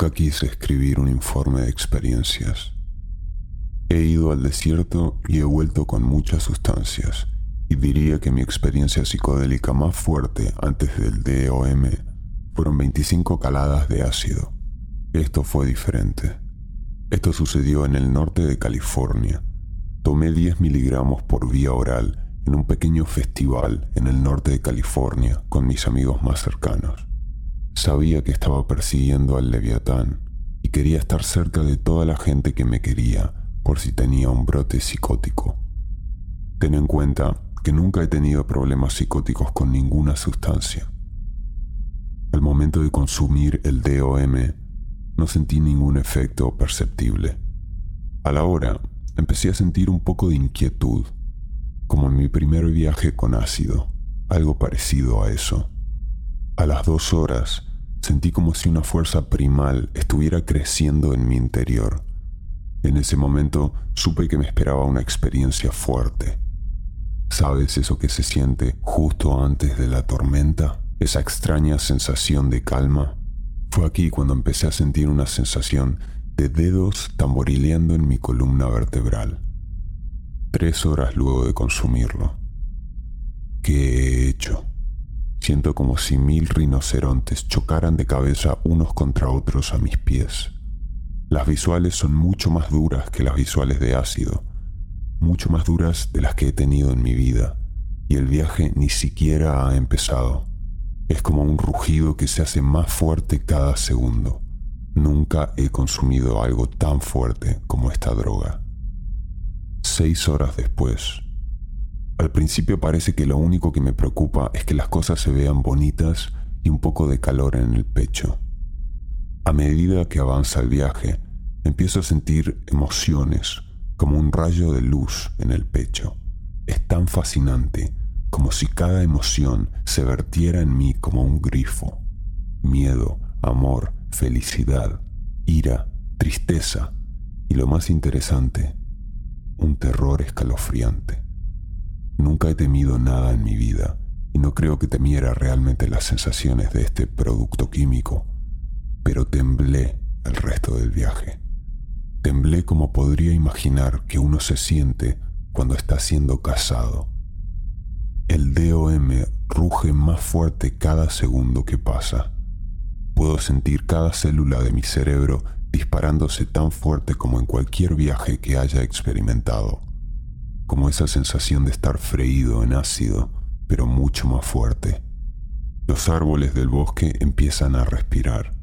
Nunca quise escribir un informe de experiencias. He ido al desierto y he vuelto con muchas sustancias, y diría que mi experiencia psicodélica más fuerte antes del DOM fueron 25 caladas de ácido. Esto fue diferente. Esto sucedió en el norte de California. Tomé 10 miligramos por vía oral en un pequeño festival en el norte de California con mis amigos más cercanos. Sabía que estaba persiguiendo al leviatán y quería estar cerca de toda la gente que me quería por si tenía un brote psicótico. Ten en cuenta que nunca he tenido problemas psicóticos con ninguna sustancia. Al momento de consumir el DOM, no sentí ningún efecto perceptible. A la hora, empecé a sentir un poco de inquietud, como en mi primer viaje con ácido, algo parecido a eso. A las dos horas, sentí como si una fuerza primal estuviera creciendo en mi interior en ese momento supe que me esperaba una experiencia fuerte. ¿Sabes eso que se siente justo antes de la tormenta? Esa extraña sensación de calma. Fue aquí cuando empecé a sentir una sensación de dedos tamborileando en mi columna vertebral. Tres horas luego de consumirlo. ¿Qué he hecho? Siento como si mil rinocerontes chocaran de cabeza unos contra otros a mis pies. Las visuales son mucho más duras que las visuales de ácido, mucho más duras de las que he tenido en mi vida, y el viaje ni siquiera ha empezado. Es como un rugido que se hace más fuerte cada segundo. Nunca he consumido algo tan fuerte como esta droga. Seis horas después. Al principio parece que lo único que me preocupa es que las cosas se vean bonitas y un poco de calor en el pecho. A medida que avanza el viaje, empiezo a sentir emociones como un rayo de luz en el pecho. Es tan fascinante como si cada emoción se vertiera en mí como un grifo. Miedo, amor, felicidad, ira, tristeza y lo más interesante, un terror escalofriante. Nunca he temido nada en mi vida y no creo que temiera realmente las sensaciones de este producto químico pero temblé el resto del viaje. Temblé como podría imaginar que uno se siente cuando está siendo cazado. El DOM ruge más fuerte cada segundo que pasa. Puedo sentir cada célula de mi cerebro disparándose tan fuerte como en cualquier viaje que haya experimentado, como esa sensación de estar freído en ácido, pero mucho más fuerte. Los árboles del bosque empiezan a respirar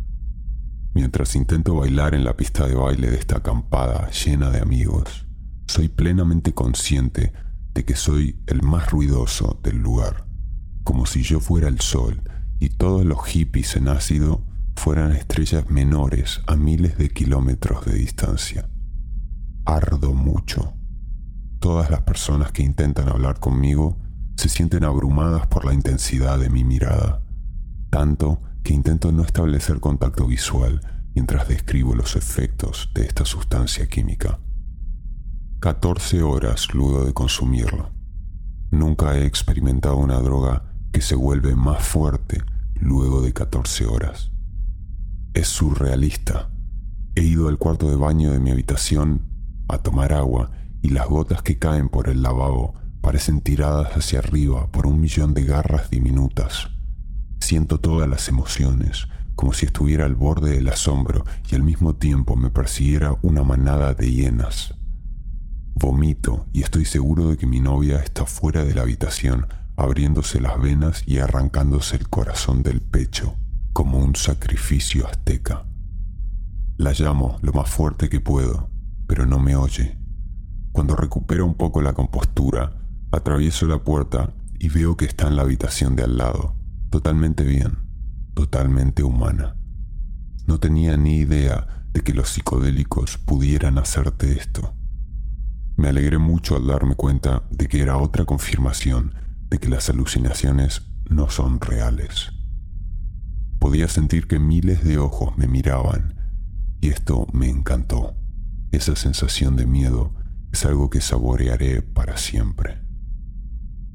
Mientras intento bailar en la pista de baile de esta acampada llena de amigos, soy plenamente consciente de que soy el más ruidoso del lugar, como si yo fuera el sol y todos los hippies en ácido fueran estrellas menores a miles de kilómetros de distancia. Ardo mucho. Todas las personas que intentan hablar conmigo se sienten abrumadas por la intensidad de mi mirada, tanto que intento no establecer contacto visual mientras describo los efectos de esta sustancia química. 14 horas luego de consumirlo. Nunca he experimentado una droga que se vuelve más fuerte luego de 14 horas. Es surrealista. He ido al cuarto de baño de mi habitación a tomar agua y las gotas que caen por el lavabo parecen tiradas hacia arriba por un millón de garras diminutas. Siento todas las emociones, como si estuviera al borde del asombro y al mismo tiempo me persiguiera una manada de hienas. Vomito y estoy seguro de que mi novia está fuera de la habitación, abriéndose las venas y arrancándose el corazón del pecho, como un sacrificio azteca. La llamo lo más fuerte que puedo pero no me oye. Cuando recupero un poco la compostura, atravieso la puerta y veo que está en la habitación de al lado, totalmente bien, totalmente humana. No tenía ni idea de que los psicodélicos pudieran hacerte esto. Me alegré mucho al darme cuenta de que era otra confirmación de que las alucinaciones no son reales. Podía sentir que miles de ojos me miraban y esto me encantó. Esa sensación de miedo es algo que saborearé para siempre.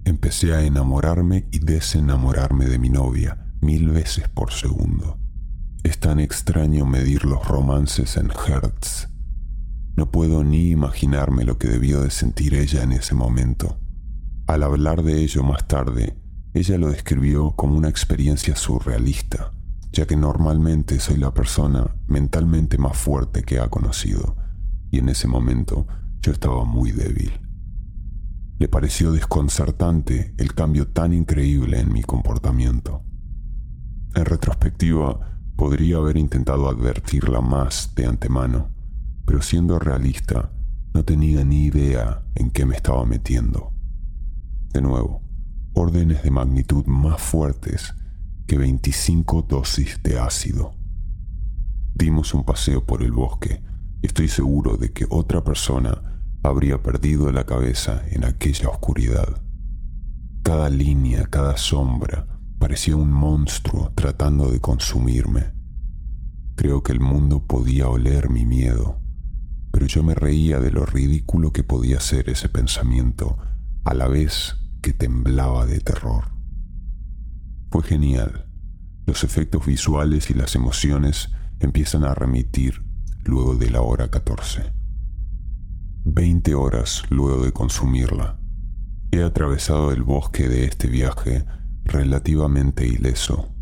Empecé a enamorarme y desenamorarme de mi novia mil veces por segundo. Es tan extraño medir los romances en hertz. No puedo ni imaginarme lo que debió de sentir ella en ese momento. Al hablar de ello más tarde, ella lo describió como una experiencia surrealista, ya que normalmente soy la persona mentalmente más fuerte que ha conocido, y en ese momento yo estaba muy débil. Le pareció desconcertante el cambio tan increíble en mi comportamiento. En retrospectiva, podría haber intentado advertirla más de antemano, pero siendo realista, no tenía ni idea en qué me estaba metiendo. De nuevo, órdenes de magnitud más fuertes que 25 dosis de ácido. Dimos un paseo por el bosque y estoy seguro de que otra persona habría perdido la cabeza en aquella oscuridad. Cada línea, cada sombra parecía un monstruo tratando de consumirme. Creo que el mundo podía oler mi miedo, pero yo me reía de lo ridículo que podía ser ese pensamiento a la vez que temblaba de terror. Fue genial. Los efectos visuales y las emociones empiezan a remitir luego de la hora 14. Veinte horas luego de consumirla. He atravesado el bosque de este viaje relativamente ileso.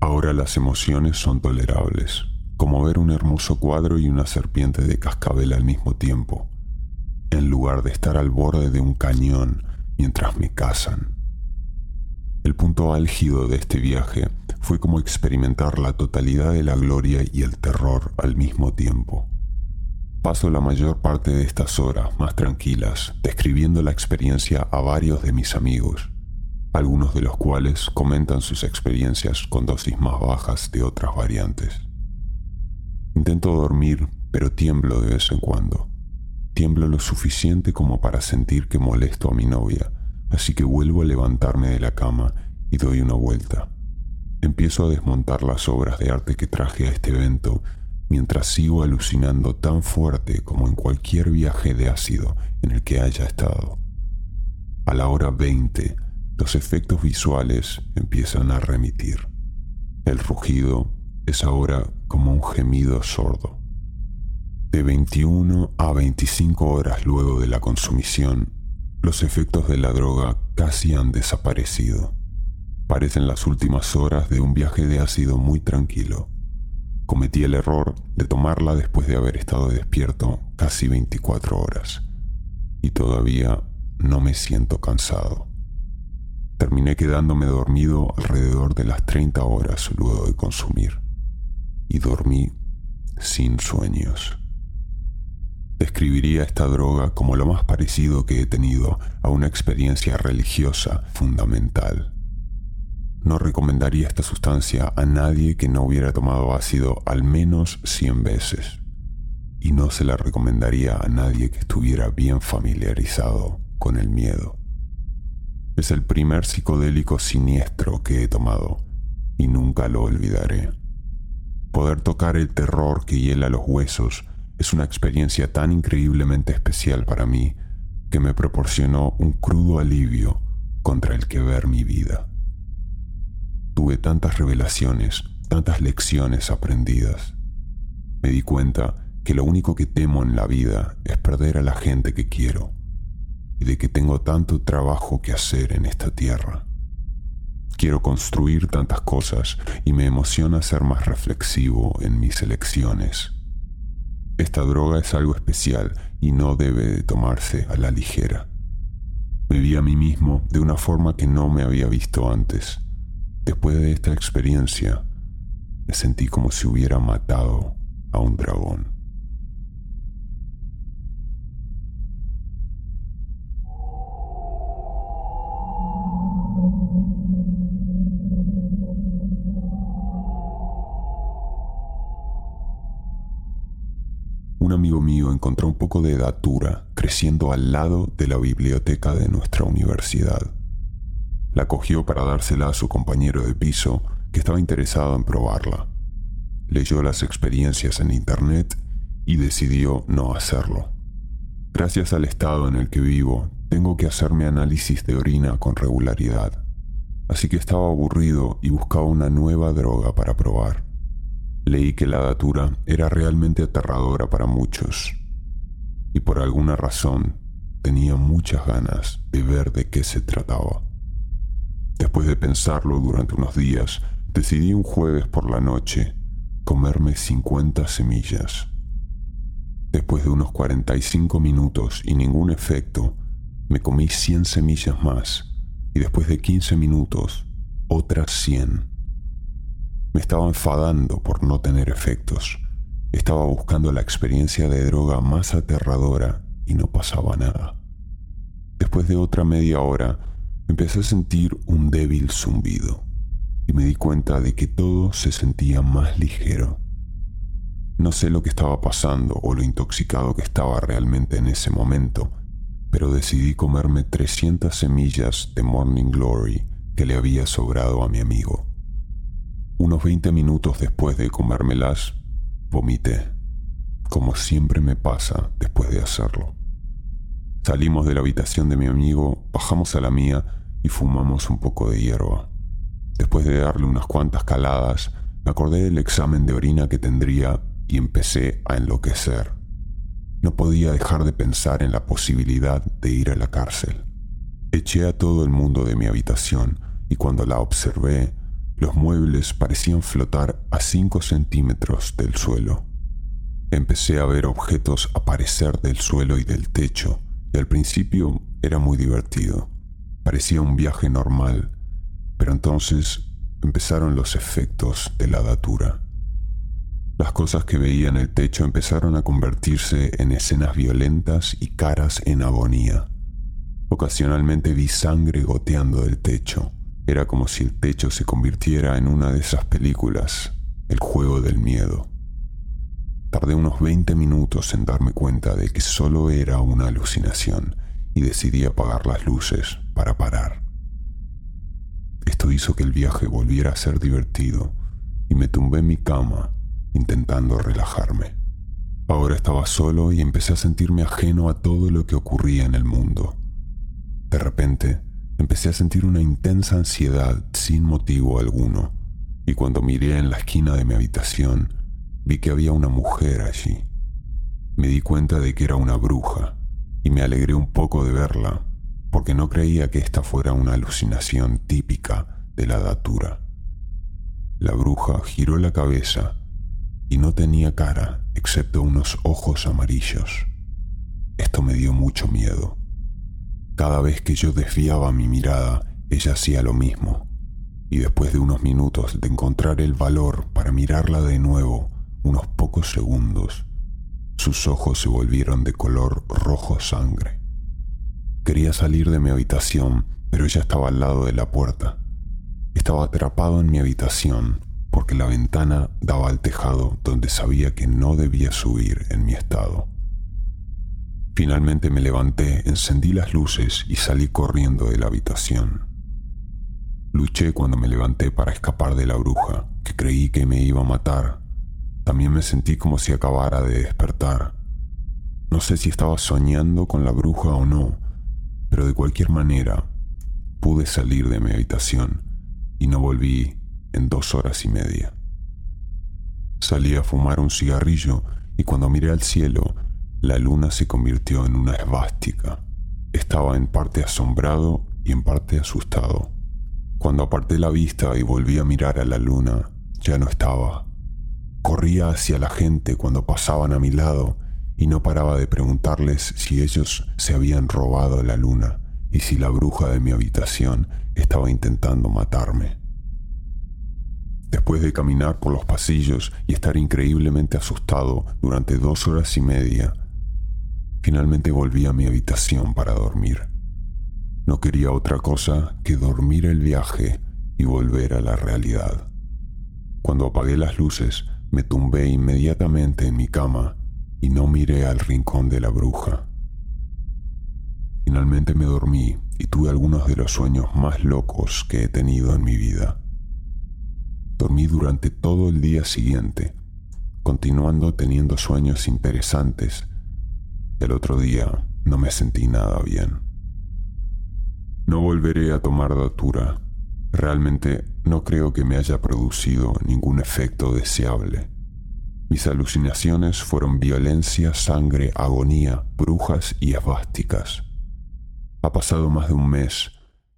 Ahora las emociones son tolerables, como ver un hermoso cuadro y una serpiente de cascabel al mismo tiempo, en lugar de estar al borde de un cañón mientras me cazan. El punto álgido de este viaje fue como experimentar la totalidad de la gloria y el terror al mismo tiempo. Paso la mayor parte de estas horas más tranquilas describiendo la experiencia a varios de mis amigos, algunos de los cuales comentan sus experiencias con dosis más bajas de otras variantes. Intento dormir, pero tiemblo de vez en cuando. Tiemblo lo suficiente como para sentir que molesto a mi novia, así que vuelvo a levantarme de la cama y doy una vuelta. Empiezo a desmontar las obras de arte que traje a este evento mientras sigo alucinando tan fuerte como en cualquier viaje de ácido en el que haya estado. A la hora 20, los efectos visuales empiezan a remitir. El rugido es ahora como un gemido sordo. De 21 a 25 horas luego de la consumición, los efectos de la droga casi han desaparecido. Parecen las últimas horas de un viaje de ácido muy tranquilo. Cometí el error de tomarla después de haber estado despierto casi 24 horas y todavía no me siento cansado. Terminé quedándome dormido alrededor de las 30 horas luego de consumir y dormí sin sueños. Describiría esta droga como lo más parecido que he tenido a una experiencia religiosa fundamental. No recomendaría esta sustancia a nadie que no hubiera tomado ácido al menos 100 veces. Y no se la recomendaría a nadie que estuviera bien familiarizado con el miedo. Es el primer psicodélico siniestro que he tomado y nunca lo olvidaré. Poder tocar el terror que hiela los huesos es una experiencia tan increíblemente especial para mí que me proporcionó un crudo alivio contra el que ver mi vida. Tuve tantas revelaciones, tantas lecciones aprendidas. Me di cuenta que lo único que temo en la vida es perder a la gente que quiero y de que tengo tanto trabajo que hacer en esta tierra. Quiero construir tantas cosas y me emociona ser más reflexivo en mis elecciones. Esta droga es algo especial y no debe de tomarse a la ligera. Me vi a mí mismo de una forma que no me había visto antes. Después de esta experiencia, me sentí como si hubiera matado a un dragón. Un amigo mío encontró un poco de datura creciendo al lado de la biblioteca de nuestra universidad. La cogió para dársela a su compañero de piso que estaba interesado en probarla. Leyó las experiencias en Internet y decidió no hacerlo. Gracias al estado en el que vivo, tengo que hacerme análisis de orina con regularidad, así que estaba aburrido y buscaba una nueva droga para probar. Leí que la datura era realmente aterradora para muchos, y por alguna razón tenía muchas ganas de ver de qué se trataba. Después de pensarlo durante unos días, decidí un jueves por la noche comerme 50 semillas. Después de unos 45 minutos y ningún efecto, me comí 100 semillas más y después de 15 minutos, otras 100. Me estaba enfadando por no tener efectos. Estaba buscando la experiencia de droga más aterradora y no pasaba nada. Después de otra media hora, empecé a sentir un débil zumbido y me di cuenta de que todo se sentía más ligero. No sé lo que estaba pasando o lo intoxicado que estaba realmente en ese momento, pero decidí comerme 300 semillas de Morning Glory que le había sobrado a mi amigo. Unos 20 minutos después de comérmelas, vomité, como siempre me pasa después de hacerlo. Salimos de la habitación de mi amigo, bajamos a la mía y fumamos un poco de hierba. Después de darle unas cuantas caladas, me acordé del examen de orina que tendría y empecé a enloquecer. No podía dejar de pensar en la posibilidad de ir a la cárcel. Eché a todo el mundo de mi habitación y cuando la observé, los muebles parecían flotar a cinco centímetros del suelo. Empecé a ver objetos aparecer del suelo y del techo, al principio era muy divertido. Parecía un viaje normal, pero entonces empezaron los efectos de la datura. Las cosas que veía en el techo empezaron a convertirse en escenas violentas y caras en agonía. Ocasionalmente vi sangre goteando del techo. Era como si el techo se convirtiera en una de esas películas, El juego del miedo. Tardé unos 20 minutos en darme cuenta de que solo era una alucinación y decidí apagar las luces para parar. Esto hizo que el viaje volviera a ser divertido y me tumbé en mi cama intentando relajarme. Ahora estaba solo y empecé a sentirme ajeno a todo lo que ocurría en el mundo. De repente, empecé a sentir una intensa ansiedad sin motivo alguno, y cuando miré en la esquina de mi habitación, vi que había una mujer allí. Me di cuenta de que era una bruja, y me alegré un poco de verla, porque no creía que esta fuera una alucinación típica de la datura. La bruja giró la cabeza y no tenía cara excepto unos ojos amarillos. Esto me dio mucho miedo. Cada vez que yo desviaba mi mirada, ella hacía lo mismo, y después de unos minutos de encontrar el valor para mirarla de nuevo, unos pocos segundos, sus ojos se volvieron de color rojo sangre. Quería salir de mi habitación, pero ella estaba al lado de la puerta. Estaba atrapado en mi habitación, porque la ventana daba al tejado donde sabía que no debía subir en mi estado. Finalmente me levanté, encendí las luces y salí corriendo de la habitación. Luché cuando me levanté para escapar de la bruja, que creí que me iba a matar. También me sentí como si acabara de despertar. No sé si estaba soñando con la bruja o no, pero de cualquier manera pude salir de mi habitación y no volví en dos horas y media. Salí a fumar un cigarrillo y cuando miré al cielo, la luna se convirtió en una esvástica. Estaba en parte asombrado y en parte asustado. Cuando aparté la vista y volví a mirar a la luna, ya no estaba. Corría hacia la gente cuando pasaban a mi lado y no paraba de preguntarles si ellos se habían robado la luna y si la bruja de mi habitación estaba intentando matarme. Después de caminar por los pasillos y estar increíblemente asustado durante dos horas y media, finalmente volví a mi habitación para dormir. No quería otra cosa que dormir el viaje y volver a la realidad. Cuando apagué las luces, me tumbé inmediatamente en mi cama y no miré al rincón de la bruja. Finalmente me dormí y tuve algunos de los sueños más locos que he tenido en mi vida. Dormí durante todo el día siguiente, continuando teniendo sueños interesantes. El otro día no me sentí nada bien. No volveré a tomar datura. Realmente no creo que me haya producido ningún efecto deseable. Mis alucinaciones fueron violencia, sangre, agonía, brujas y esvásticas. Ha pasado más de un mes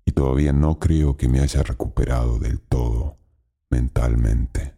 y todavía no creo que me haya recuperado del todo mentalmente.